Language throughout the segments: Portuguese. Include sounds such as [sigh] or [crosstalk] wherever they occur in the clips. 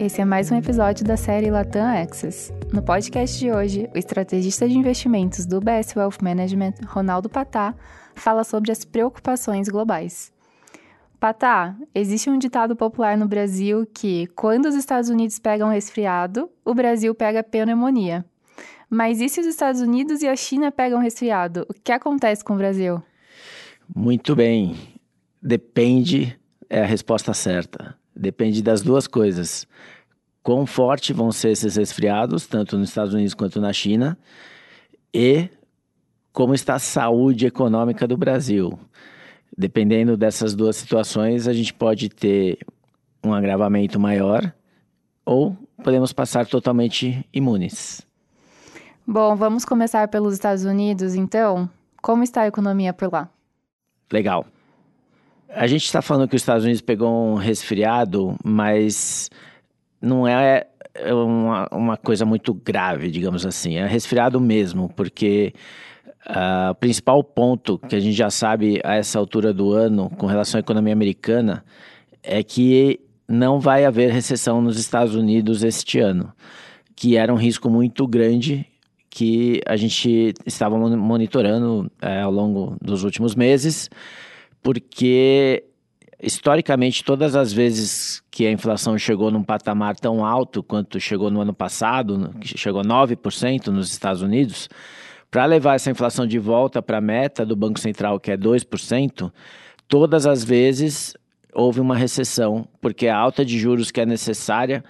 Esse é mais um episódio da série Latam Access. No podcast de hoje, o estrategista de investimentos do BS Wealth Management, Ronaldo Patá, fala sobre as preocupações globais. Patá, existe um ditado popular no Brasil que, quando os Estados Unidos pegam resfriado, o Brasil pega pneumonia. Mas e se os Estados Unidos e a China pegam resfriado? O que acontece com o Brasil? Muito bem. Depende, é a resposta certa. Depende das duas coisas. Quão forte vão ser esses resfriados, tanto nos Estados Unidos quanto na China, e como está a saúde econômica do Brasil. Dependendo dessas duas situações, a gente pode ter um agravamento maior ou podemos passar totalmente imunes. Bom, vamos começar pelos Estados Unidos, então. Como está a economia por lá? Legal. A gente está falando que os Estados Unidos pegou um resfriado, mas não é uma, uma coisa muito grave, digamos assim. É resfriado mesmo, porque uh, o principal ponto que a gente já sabe a essa altura do ano com relação à economia americana é que não vai haver recessão nos Estados Unidos este ano, que era um risco muito grande que a gente estava monitorando é, ao longo dos últimos meses porque historicamente todas as vezes que a inflação chegou num patamar tão alto quanto chegou no ano passado, chegou a 9% nos Estados Unidos, para levar essa inflação de volta para a meta do Banco Central, que é 2%, todas as vezes houve uma recessão, porque a alta de juros que é necessária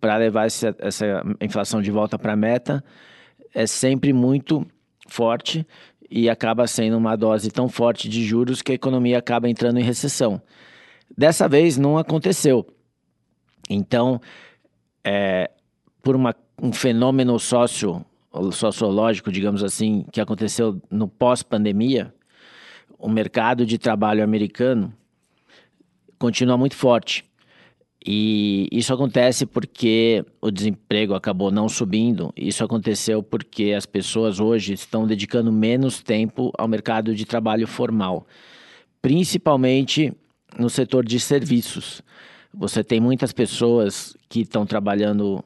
para levar essa, essa inflação de volta para a meta é sempre muito forte e acaba sendo uma dose tão forte de juros que a economia acaba entrando em recessão. Dessa vez não aconteceu. Então, é, por uma, um fenômeno sócio, sociológico, digamos assim, que aconteceu no pós-pandemia, o mercado de trabalho americano continua muito forte. E isso acontece porque o desemprego acabou não subindo. Isso aconteceu porque as pessoas hoje estão dedicando menos tempo ao mercado de trabalho formal, principalmente no setor de serviços. Você tem muitas pessoas que estão trabalhando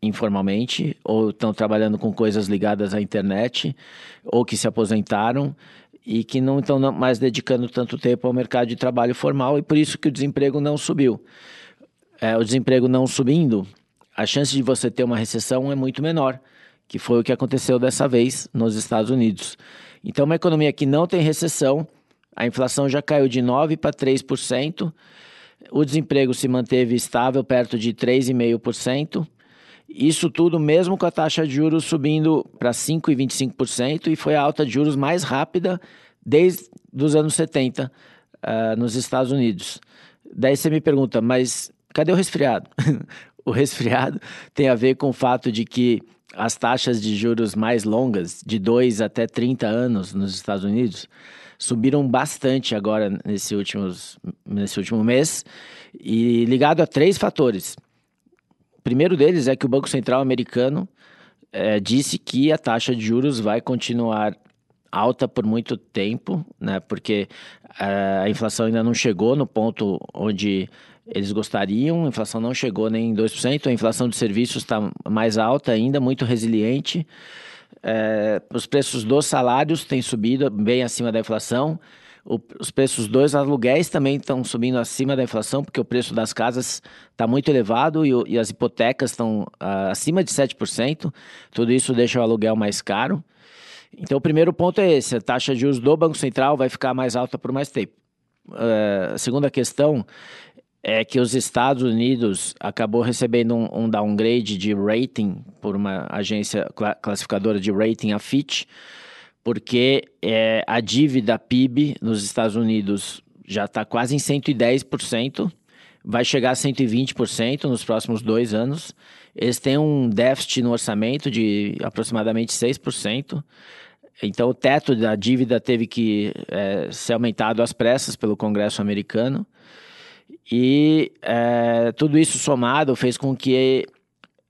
informalmente ou estão trabalhando com coisas ligadas à internet ou que se aposentaram e que não estão mais dedicando tanto tempo ao mercado de trabalho formal e por isso que o desemprego não subiu é, o desemprego não subindo, a chance de você ter uma recessão é muito menor, que foi o que aconteceu dessa vez nos Estados Unidos. Então, uma economia que não tem recessão, a inflação já caiu de 9% para 3%, o desemprego se manteve estável perto de 3,5%. Isso tudo mesmo com a taxa de juros subindo para 5,25% e foi a alta de juros mais rápida desde os anos 70 uh, ah, nos Estados Unidos. Daí você me pergunta, mas Cadê o resfriado? [laughs] o resfriado tem a ver com o fato de que as taxas de juros mais longas, de 2 até 30 anos nos Estados Unidos, subiram bastante agora nesse, últimos, nesse último mês, e ligado a três fatores. O primeiro deles é que o Banco Central americano é, disse que a taxa de juros vai continuar alta por muito tempo, né? Porque eh, a inflação ainda não chegou no ponto onde eles gostariam, a inflação não chegou nem em 2%, a inflação de serviços está mais alta ainda, muito resiliente. É, os preços dos salários têm subido bem acima da inflação. O, os preços dos aluguéis também estão subindo acima da inflação, porque o preço das casas está muito elevado e, e, as hipotecas estão uh, acima de 7%. Tudo isso deixa o aluguel mais caro. Então, o primeiro ponto é esse: a taxa de juros do Banco Central vai ficar mais alta por mais tempo. Uh, a segunda questão é que os Estados Unidos acabou recebendo um, um downgrade de rating por uma agência classificadora de rating, a Fitch, porque é, a dívida PIB nos Estados Unidos já está quase em 110%, vai chegar a 120% nos próximos dois anos. Eles têm um déficit no orçamento de aproximadamente 6%. Então, o teto da dívida teve que é, ser aumentado às pressas pelo Congresso americano. E é, tudo isso somado fez com que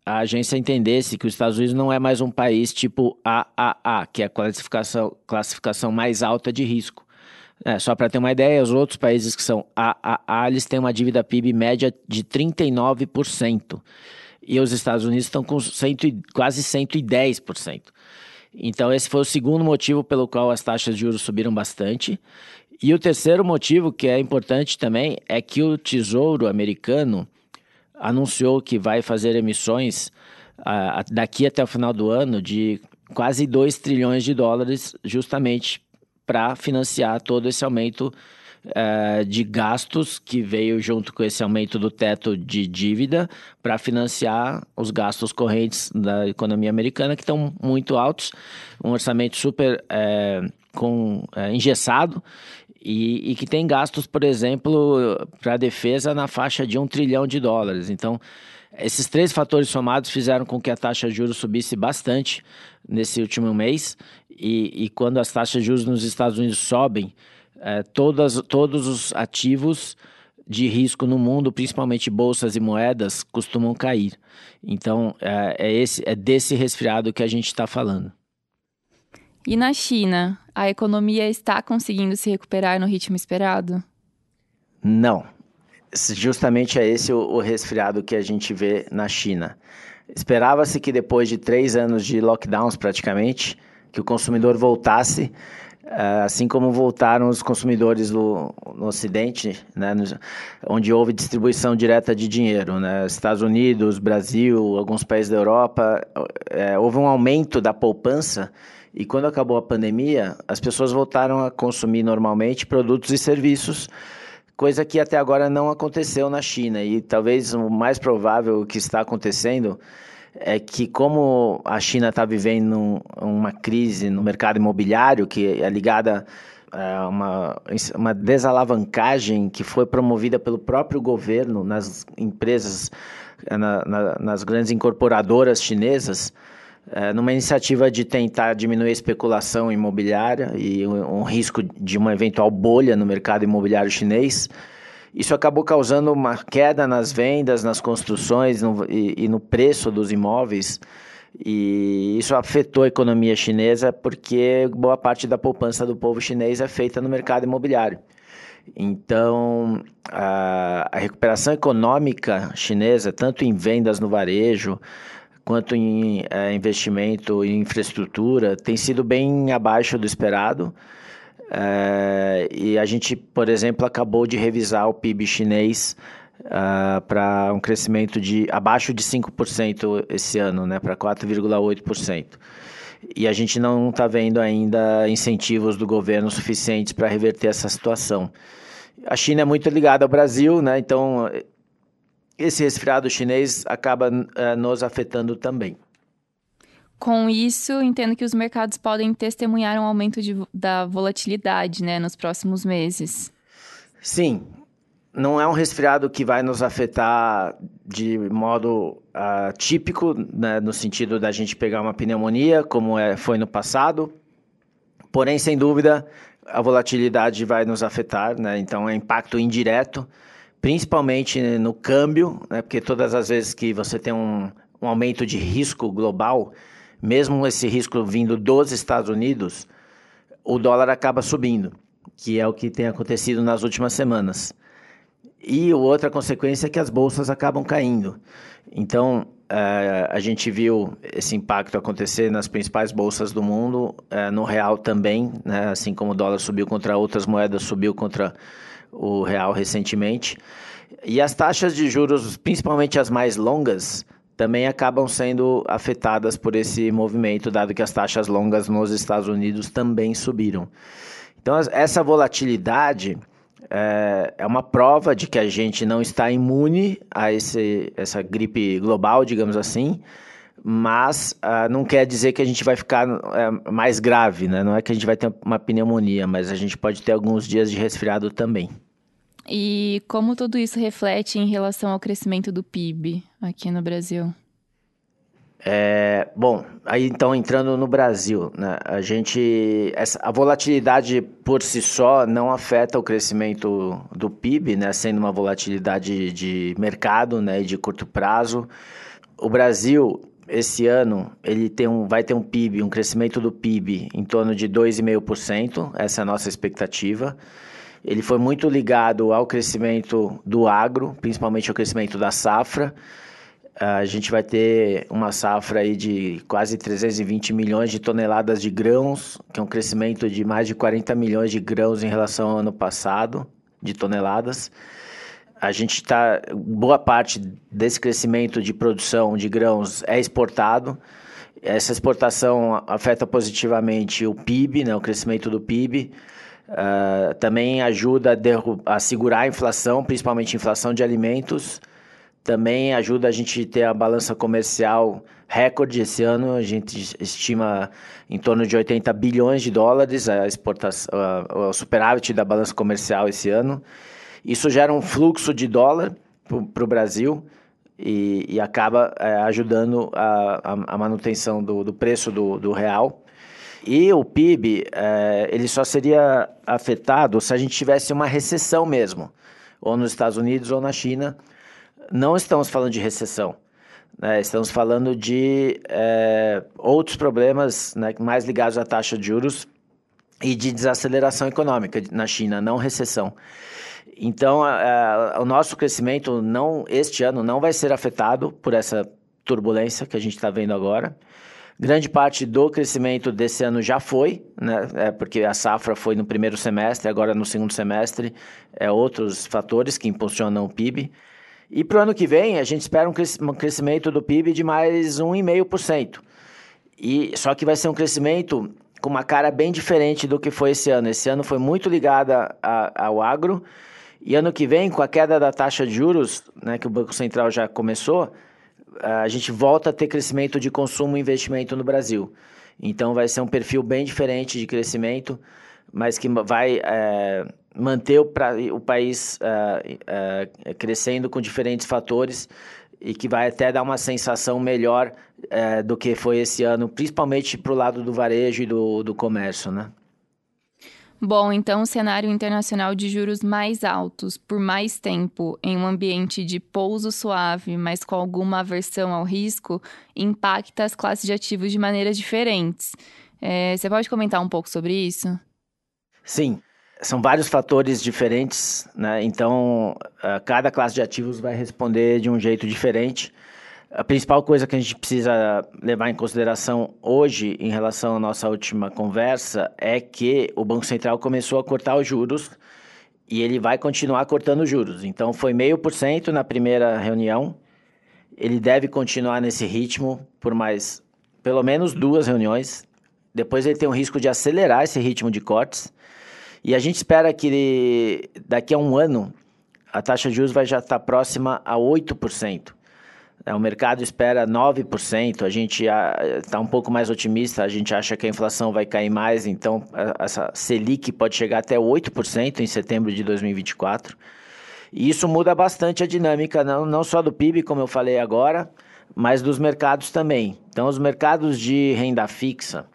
a agência entendesse que os Estados Unidos não é mais um país tipo AAA, que é a classificação, classificação mais alta de risco. É, só para ter uma ideia, os outros países que são AAA, eles têm uma dívida PIB média de 39%. E os Estados Unidos estão com cento, quase 110%. Então, esse foi o segundo motivo pelo qual as taxas de juros subiram bastante. E o terceiro motivo, que é importante também, é que o Tesouro americano anunciou que vai fazer emissões uh, daqui até o final do ano de quase 2 trilhões de dólares, justamente para financiar todo esse aumento uh, de gastos que veio junto com esse aumento do teto de dívida para financiar os gastos correntes da economia americana, que estão muito altos, um orçamento super uh, com, engessado e, e que tem gastos, por exemplo, para a defesa na faixa de um trilhão de dólares. Então, esses três fatores somados fizeram com que a taxa de juros subisse bastante nesse último mês. E, e quando as taxas de juros nos Estados Unidos sobem, é, todas, todos os ativos de risco no mundo, principalmente bolsas e moedas, costumam cair. Então, é, é, esse, é desse resfriado que a gente está falando. E na China, a economia está conseguindo se recuperar no ritmo esperado? Não. Justamente é esse o, resfriado que a gente vê na China. Esperava-se que depois de três anos de lockdowns praticamente, que o consumidor voltasse, eh, assim como voltaram os consumidores do, no Ocidente, né, onde houve distribuição direta de dinheiro. Né, Estados Unidos, Brasil, alguns países da Europa, é, houve um aumento da poupança e quando acabou a pandemia, as pessoas voltaram a consumir normalmente produtos e serviços, coisa que até agora não aconteceu na China. E talvez o mais provável que está acontecendo é que, como a China está vivendo uma crise no mercado imobiliário, que é ligada a uma, uma desalavancagem que foi promovida pelo próprio governo nas empresas, na, na, nas grandes incorporadoras chinesas é, numa iniciativa de tentar diminuir a especulação imobiliária e um, um, risco de uma eventual bolha no mercado imobiliário chinês. Isso acabou causando uma queda nas vendas, nas construções no, e, e no preço dos imóveis. E isso afetou a economia chinesa porque boa parte da poupança do povo chinês é feita no mercado imobiliário. Então, a, a recuperação econômica chinesa, tanto em vendas no varejo, quanto em é, investimento em infraestrutura, tem sido bem abaixo do esperado. É, e a gente, por exemplo, acabou de revisar o PIB chinês uh, para um crescimento de abaixo de 5% esse ano, né, para 4,8%. E a gente não está vendo ainda incentivos do governo suficientes para reverter essa situação. A China é muito ligada ao Brasil, né? então esse resfriado chinês acaba uh, nos afetando também. Com isso, entendo que os mercados podem testemunhar um aumento de, da volatilidade né, nos próximos meses. Sim, não é um resfriado que vai nos afetar de modo uh, típico, né, no sentido da gente pegar uma pneumonia, como é, foi no passado. Porém, sem dúvida, a volatilidade vai nos afetar, né, então é impacto indireto principalmente no câmbio, né, porque todas as vezes que você tem um, um aumento de risco global, mesmo esse risco vindo dos Estados Unidos, o dólar acaba subindo, que é o que tem acontecido nas últimas semanas. E outra consequência é que as bolsas acabam caindo. Então, uh, a gente viu esse impacto acontecer nas principais bolsas do mundo, uh, no real também, né? assim como o dólar subiu contra outras moedas, subiu contra o real recentemente. E as taxas de juros, principalmente as mais longas, também acabam sendo afetadas por esse movimento, dado que as taxas longas nos Estados Unidos também subiram. Então, essa volatilidade é, é uma prova de que a gente não está imune a esse, essa gripe global, digamos assim, mas uh, não quer dizer que a gente vai ficar uh, mais grave, né? Não é que a gente vai ter uma pneumonia, mas a gente pode ter alguns dias de resfriado também. E como tudo isso reflete em relação ao crescimento do PIB aqui no Brasil? É, bom, aí então entrando no Brasil, né, a gente, essa, a volatilidade por si só não afeta o crescimento do PIB, né, sendo uma volatilidade de mercado, né, de curto prazo. O Brasil esse ano, ele tem um, vai ter um PIB, um crescimento do PIB em torno de 2,5%, essa é a nossa expectativa. Ele foi muito ligado ao crescimento do agro, principalmente ao crescimento da safra. A gente vai ter uma safra aí de quase 320 milhões de toneladas de grãos, que é um crescimento de mais de 40 milhões de grãos em relação ao ano passado, de toneladas. A gente está. Boa parte desse crescimento de produção de grãos é exportado. Essa exportação afeta positivamente o PIB, né, o crescimento do PIB. Uh, também ajuda a, a, segurar a inflação, principalmente a inflação de alimentos. Também ajuda a gente ter a balança comercial recorde esse ano. A gente estima em torno de 80 bilhões de dólares a exportação, uh, o superávit da balança comercial esse ano. Isso gera um fluxo de dólar para o Brasil e, e acaba é, ajudando a, a, a, manutenção do, do preço do, do real. E o PIB, é, ele só seria afetado se a gente tivesse uma recessão mesmo, ou nos Estados Unidos ou na China. Não estamos falando de recessão, né? estamos falando de é, outros problemas né, mais ligados à taxa de juros e de desaceleração econômica na China, não recessão. Então, o nosso crescimento não este ano não vai ser afetado por essa turbulência que a gente está vendo agora. Grande parte do crescimento desse ano já foi, né? É porque a safra foi no primeiro semestre, agora no segundo semestre, é outros fatores que impulsionam o PIB. E para o ano que vem, a gente espera um crescimento do PIB de mais 1,5%. E só que vai ser um crescimento com uma cara bem diferente do que foi esse ano. Esse ano foi muito ligada ao agro. E ano que vem, com a queda da taxa de juros, né, que o Banco Central já começou, a gente volta a ter crescimento de consumo e investimento no Brasil. Então vai ser um perfil bem diferente de crescimento, mas que vai é, manter o, pra, o país é, é, crescendo com diferentes fatores e que vai até dar uma sensação melhor é, do que foi esse ano, principalmente para o lado do varejo e do, do comércio, né? Bom, então o cenário internacional de juros mais altos por mais tempo em um ambiente de pouso suave, mas com alguma aversão ao risco, impacta as classes de ativos de maneiras diferentes. É, você pode comentar um pouco sobre isso? Sim, são vários fatores diferentes, né? Então, cada classe de ativos vai responder de um jeito diferente. A principal coisa que a gente precisa levar em consideração hoje, em relação à nossa última conversa, é que o Banco Central começou a cortar os juros e ele vai continuar cortando os juros. Então, foi meio por cento na primeira reunião. Ele deve continuar nesse ritmo por mais pelo menos duas reuniões. Depois ele tem o risco de acelerar esse ritmo de cortes. E a gente espera que daqui a um ano a taxa de juros vai já estar próxima a 8%. É, o mercado espera 9%, a gente está um pouco mais otimista, a gente acha que a inflação vai cair mais, então essa Selic pode chegar até 8% em setembro de 2024. E isso muda bastante a dinâmica, não, não só do PIB, como eu falei agora, mas dos mercados também. Então, os mercados de renda fixa,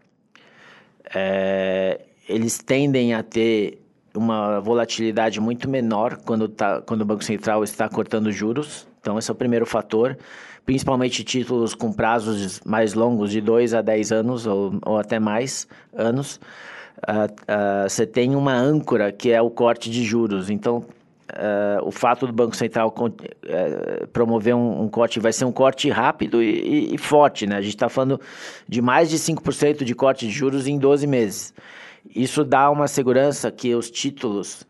é, eles tendem a ter uma volatilidade muito menor quando, tá, quando o Banco Central está cortando juros. Então, esse é o primeiro fator. Principalmente títulos com prazos mais longos, de 2 a 10 anos ou, ou até mais anos. Você uh, uh, tem uma âncora que é o corte de juros. Então, Uh, o fato do Banco Central uh, promover um, um, corte vai ser um corte rápido e, e, e forte, né? A gente está falando de mais de 5% de corte de juros em 12 meses. Isso dá uma segurança que os títulos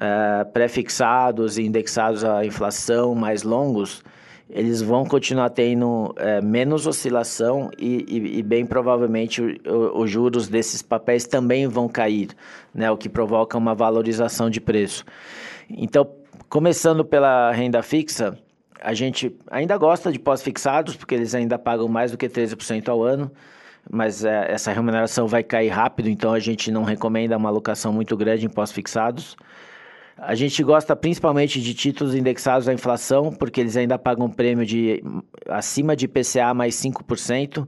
é, pré-fixados e indexados à inflação mais longos, eles vão continuar tendo é, menos oscilação e, e, e bem provavelmente os juros desses papéis também vão cair, né, o que provoca uma valorização de preço. Então, começando pela renda fixa, a gente ainda gosta de pós-fixados, porque eles ainda pagam mais do que 13% ao ano, mas é, essa remuneração vai cair rápido, então a gente não recomenda uma alocação muito grande em pós-fixados. A gente gosta principalmente de títulos indexados à inflação, porque eles ainda pagam prêmio de acima de IPCA mais 5%,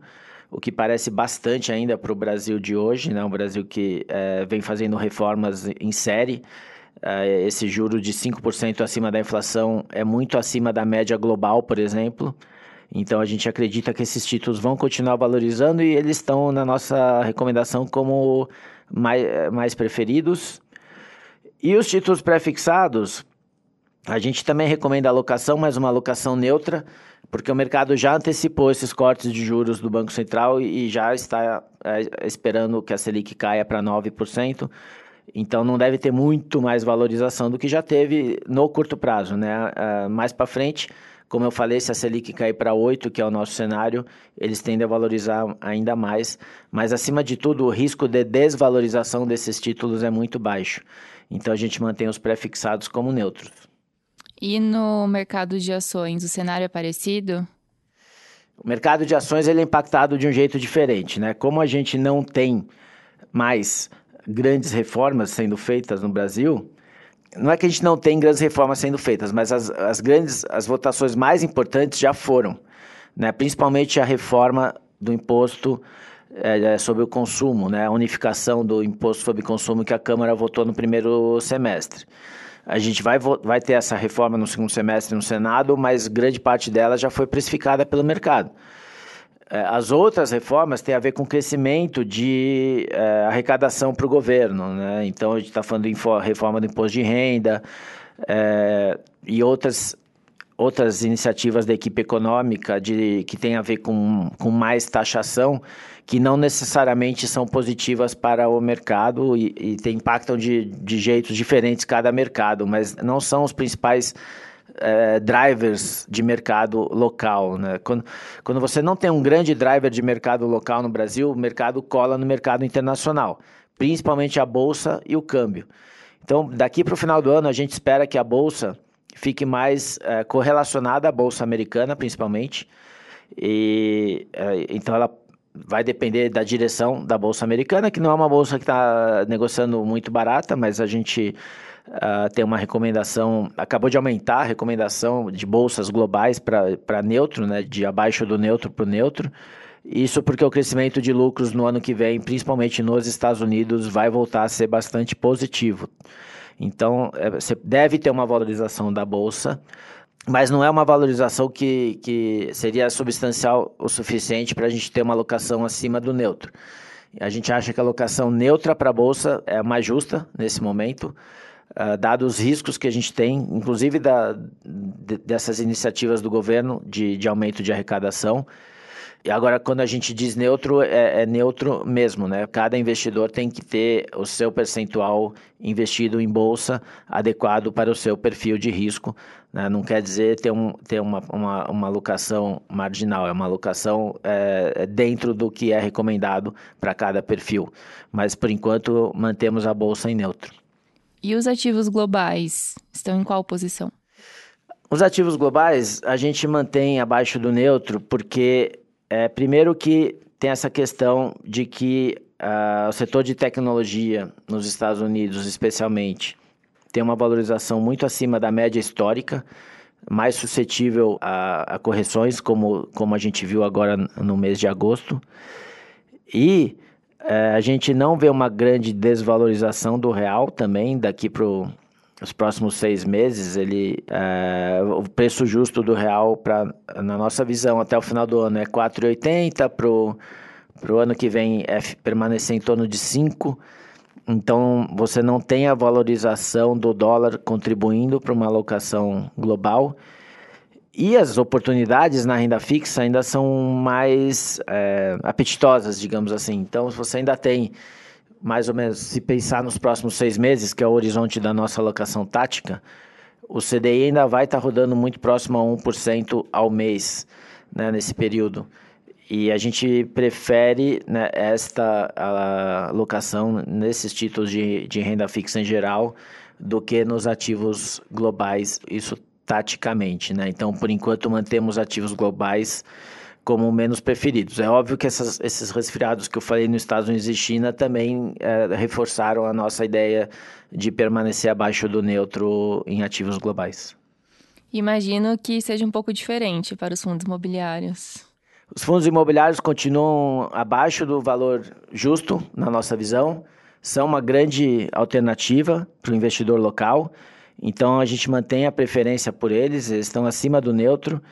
o que parece bastante ainda para o Brasil de hoje, né? um Brasil que é, vem fazendo reformas em série. É, esse juro de 5% acima da inflação é muito acima da média global, por exemplo. Então a gente acredita que esses títulos vão continuar valorizando e eles estão na nossa recomendação como mais, mais preferidos. E os títulos pré-fixados, a gente também recomenda alocação, mas uma alocação neutra, porque o mercado já antecipou esses cortes de juros do Banco Central e já está é, esperando que a Selic caia para 9%. Então não deve ter muito mais valorização do que já teve no curto prazo, né? Uh, mais para frente, como eu falei, se a Selic cair para 8, que é o nosso cenário, eles tendem a valorizar ainda mais. Mas acima de tudo, o risco de desvalorização desses títulos é muito baixo. Então a gente mantém os pré-fixados como neutros. E no mercado de ações, o cenário é parecido? O mercado de ações ele é impactado de um jeito diferente, né? Como a gente não tem mais grandes reformas sendo feitas no Brasil, não é que a gente não tem grandes reformas sendo feitas, mas as, as grandes, as votações mais importantes já foram, né? Principalmente a reforma do imposto é, sobre o consumo, né? A unificação do imposto sobre consumo que a Câmara votou no primeiro semestre. A gente vai, vai ter essa reforma no segundo semestre no Senado, mas grande parte dela já foi precificada pelo mercado. É, as outras reformas têm a ver com crescimento de é, arrecadação para o governo. Né? Então, a gente está falando de reforma do imposto de renda é, e outras, outras iniciativas da equipe econômica de, que têm a ver com, com mais taxação, que não necessariamente são positivas para o mercado e, e impactam de, de jeitos diferentes cada mercado, mas não são os principais é, drivers de mercado local. Né? Quando, quando você não tem um grande driver de mercado local no Brasil, o mercado cola no mercado internacional, principalmente a bolsa e o câmbio. Então, daqui para o final do ano, a gente espera que a bolsa fique mais é, correlacionada à bolsa americana, principalmente. E é, então ela vai depender da direção da bolsa americana, que não é uma bolsa que está negociando muito barata, mas a gente Uh, tem uma recomendação, acabou de aumentar a recomendação de bolsas globais para neutro, né, de abaixo do neutro para o neutro. Isso porque o crescimento de lucros no ano que vem, principalmente nos Estados Unidos, vai voltar a ser bastante positivo. Então, é, você deve ter uma valorização da bolsa, mas não é uma valorização que, que seria substancial o suficiente para a gente ter uma alocação acima do neutro. A gente acha que a alocação neutra para a bolsa é mais justa nesse momento. Uh, dados os riscos que a gente tem, inclusive da, de, dessas iniciativas do governo de, de aumento de arrecadação. E agora, quando a gente diz neutro, é, é, neutro mesmo, né? Cada investidor tem que ter o seu percentual investido em bolsa adequado para o seu perfil de risco. Né? Não quer dizer ter, um, ter uma, uma, uma alocação marginal, é uma alocação é, dentro do que é recomendado para cada perfil. Mas, por enquanto, mantemos a bolsa em neutro. E os ativos globais estão em qual posição? Os ativos globais a gente mantém abaixo do neutro, porque é, primeiro que tem essa questão de que uh, o setor de tecnologia nos Estados Unidos, especialmente, tem uma valorização muito acima da média histórica, mais suscetível a, a correções, como, como a gente viu agora no mês de agosto. E é, a gente não vê uma grande desvalorização do real também daqui para os próximos seis meses. Ele, é, o preço justo do real, pra, na nossa visão, até o final do ano é 4,80, para o ano que vem é permanecer em torno de 5. Então, você não tem a valorização do dólar contribuindo para uma alocação global. E as oportunidades na renda fixa ainda são mais é, apetitosas, digamos assim. Então, se você ainda tem, mais ou menos, se pensar nos próximos seis meses, que é o horizonte da nossa alocação tática, o CDI ainda vai estar tá rodando muito próximo a 1% ao mês né, nesse período. E a gente prefere né, esta alocação nesses títulos de, de renda fixa em geral do que nos ativos globais. Isso taticamente, né? Então, por enquanto, mantemos ativos globais como menos preferidos. É óbvio que essas, esses resfriados que eu falei nos Estados Unidos e China também é, reforçaram a nossa ideia de permanecer abaixo do neutro em ativos globais. Imagino que seja um pouco diferente para os fundos imobiliários. Os fundos imobiliários continuam abaixo do valor justo, na nossa visão, são uma grande alternativa para o investidor local. Então a gente mantém a preferência por eles, eles estão acima do neutro.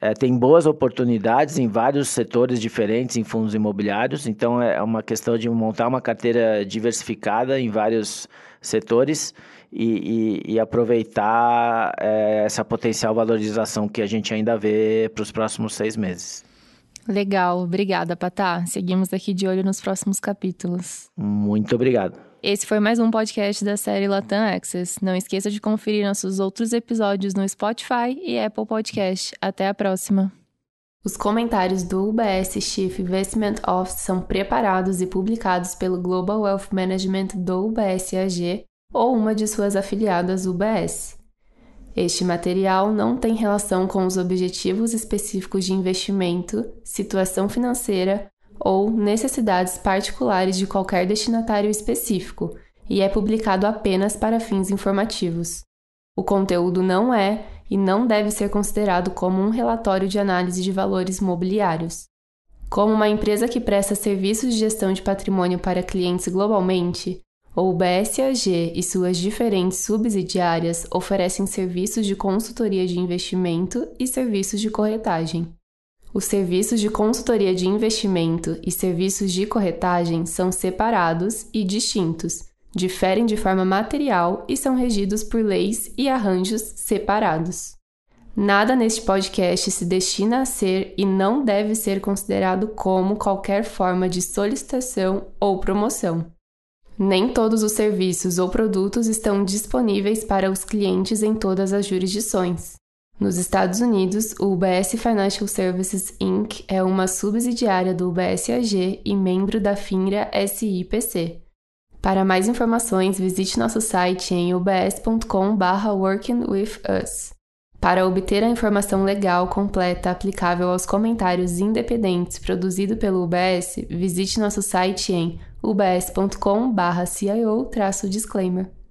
é, tem boas oportunidades em vários setores diferentes em fundos imobiliários, então é uma questão de montar uma carteira diversificada em vários setores e, e, e aproveitar é, essa potencial valorização que a gente ainda vê para os próximos seis meses. Legal, obrigada, Patá. Seguimos aqui de olho nos próximos capítulos. Muito obrigado. Esse foi mais um podcast da série Latam Access. Não esqueça de conferir nossos outros episódios no Spotify e Apple Podcast. Até a próxima. Os comentários do UBS Chief Investment Office são preparados e publicados pelo Global Wealth Management do UBS AG ou uma de suas afiliadas UBS. Este material não tem relação com os objetivos específicos de investimento, situação financeira ou necessidades particulares de qualquer destinatário específico e é publicado apenas para fins informativos. O conteúdo não é e não deve ser considerado como um relatório de análise de valores mobiliários. Como uma empresa que presta serviços de gestão de patrimônio para clientes globalmente, o BSAG e suas diferentes subsidiárias oferecem serviços de consultoria de investimento e serviços de corretagem. Os serviços de consultoria de investimento e serviços de corretagem são separados e distintos, diferem de forma material e são regidos por leis e arranjos separados. Nada neste podcast se destina a ser e não deve ser considerado como qualquer forma de solicitação ou promoção. Nem todos os serviços ou produtos estão disponíveis para os clientes em todas as jurisdições. Nos Estados Unidos, o UBS Financial Services Inc. é uma subsidiária do UBS AG e membro da FINRA SIPC. Para mais informações, visite nosso site em ubs.com/workingwithus. Para obter a informação legal completa aplicável aos comentários independentes produzido pelo UBS, visite nosso site em ubs.com/cio-disclaimer.